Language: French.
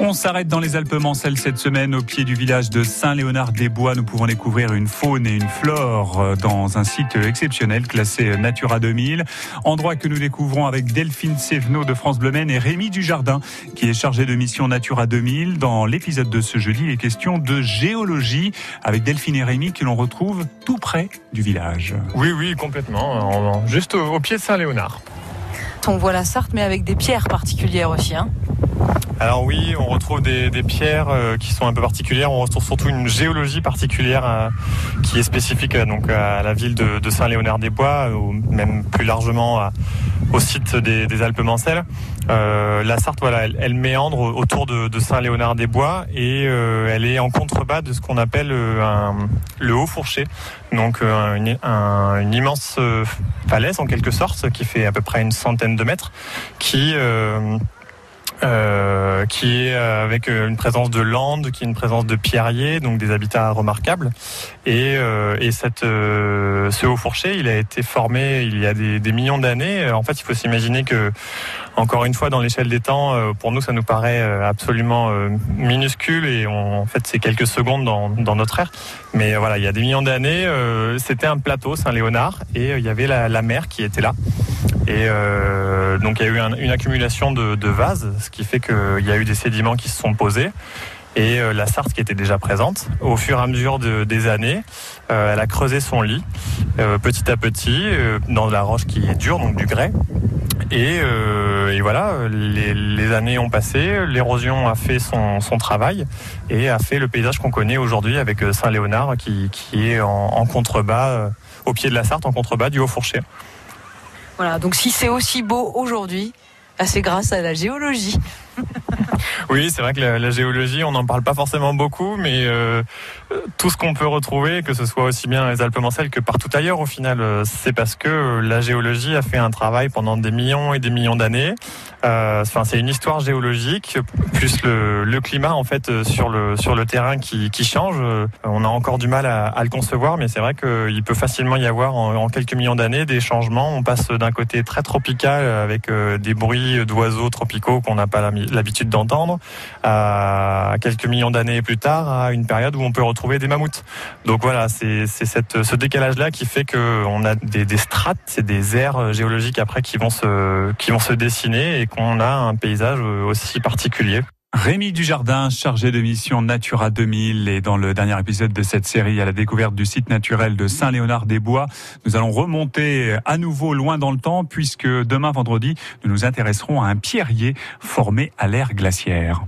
On s'arrête dans les Alpes Mancelles cette semaine au pied du village de Saint-Léonard-des-Bois. Nous pouvons découvrir une faune et une flore euh, dans un site exceptionnel classé Natura 2000. Endroit que nous découvrons avec Delphine Sévenot de France Bleu et Rémi Dujardin qui est chargé de mission Natura 2000. Dans l'épisode de ce jeudi, les questions de géologie avec Delphine et Rémi que l'on retrouve tout près du village. Oui, oui, complètement. Juste au pied de Saint-Léonard. On voit la Sarthe mais avec des pierres particulières aussi. Hein alors oui, on retrouve des, pierres euh, qui sont un peu particulières. On retrouve surtout une géologie particulière euh, qui est spécifique euh, donc à la ville de, Saint-Léonard-des-Bois, ou même plus largement au site des, Alpes-Mancelles. la Sarthe, voilà, elle, méandre autour de, Saint-Léonard-des-Bois et elle est en contrebas de ce qu'on appelle le Haut Fourché, donc une, une, immense falaise en quelque sorte qui fait à peu près une centaine de mètres, qui euh, qui est euh, avec euh, une présence de landes, qui est une présence de pierriers, donc des habitats remarquables. Et, et cette, ce haut fourché, il a été formé il y a des, des millions d'années. En fait, il faut s'imaginer que, encore une fois, dans l'échelle des temps, pour nous, ça nous paraît absolument minuscule et on, en fait, c'est quelques secondes dans, dans, notre ère. Mais voilà, il y a des millions d'années, c'était un plateau Saint-Léonard et il y avait la, la mer qui était là. Et euh, donc il y a eu une accumulation de, vases, ce qui fait qu'il y a eu des sédiments qui se sont posés. Et euh, la Sarthe qui était déjà présente, au fur et à mesure des années, euh, elle a creusé son lit petit à petit dans la roche qui est dure, donc du grès. Et, voilà, les, années ont passé, l'érosion a fait son, travail et a fait le paysage qu'on connaît aujourd'hui avec Saint-Léonard qui, est en, en contrebas, au pied de la Sarthe, en contrebas du Haut-Fourché. Voilà, donc si c'est aussi beau aujourd'hui, bah, c'est grâce à la géologie. oui, c'est vrai que la, géologie, on n'en parle pas forcément beaucoup, mais euh, tout ce qu'on peut retrouver, que ce soit aussi bien les Alpes Mancelles que partout ailleurs, au final, euh, c'est parce que la géologie a fait un travail pendant des millions et des millions d'années. Euh, enfin, c'est une histoire géologique plus le, climat en fait sur le sur le terrain qui, change. On a encore du mal à, le concevoir, mais c'est vrai qu'il peut facilement y avoir en, quelques millions d'années des changements. On passe d'un côté très tropical avec des bruits d'oiseaux tropicaux qu'on n'a pas l'habitude d'entendre, à quelques millions d'années plus tard, à une période où on peut retrouver des mammouths. Donc voilà, c'est ce décalage-là qui fait qu'on a des, des strates, c'est des aires géologiques après qui vont se dessiner et qu'on a un paysage aussi particulier. Rémi Dujardin, chargé de mission Natura 2000 et dans le dernier épisode de cette série à la découverte du site naturel de Saint-Léonard-des-Bois, nous allons remonter à nouveau loin dans le temps puisque demain vendredi, nous nous intéresserons à un pierrier formé à l'ère glaciaire.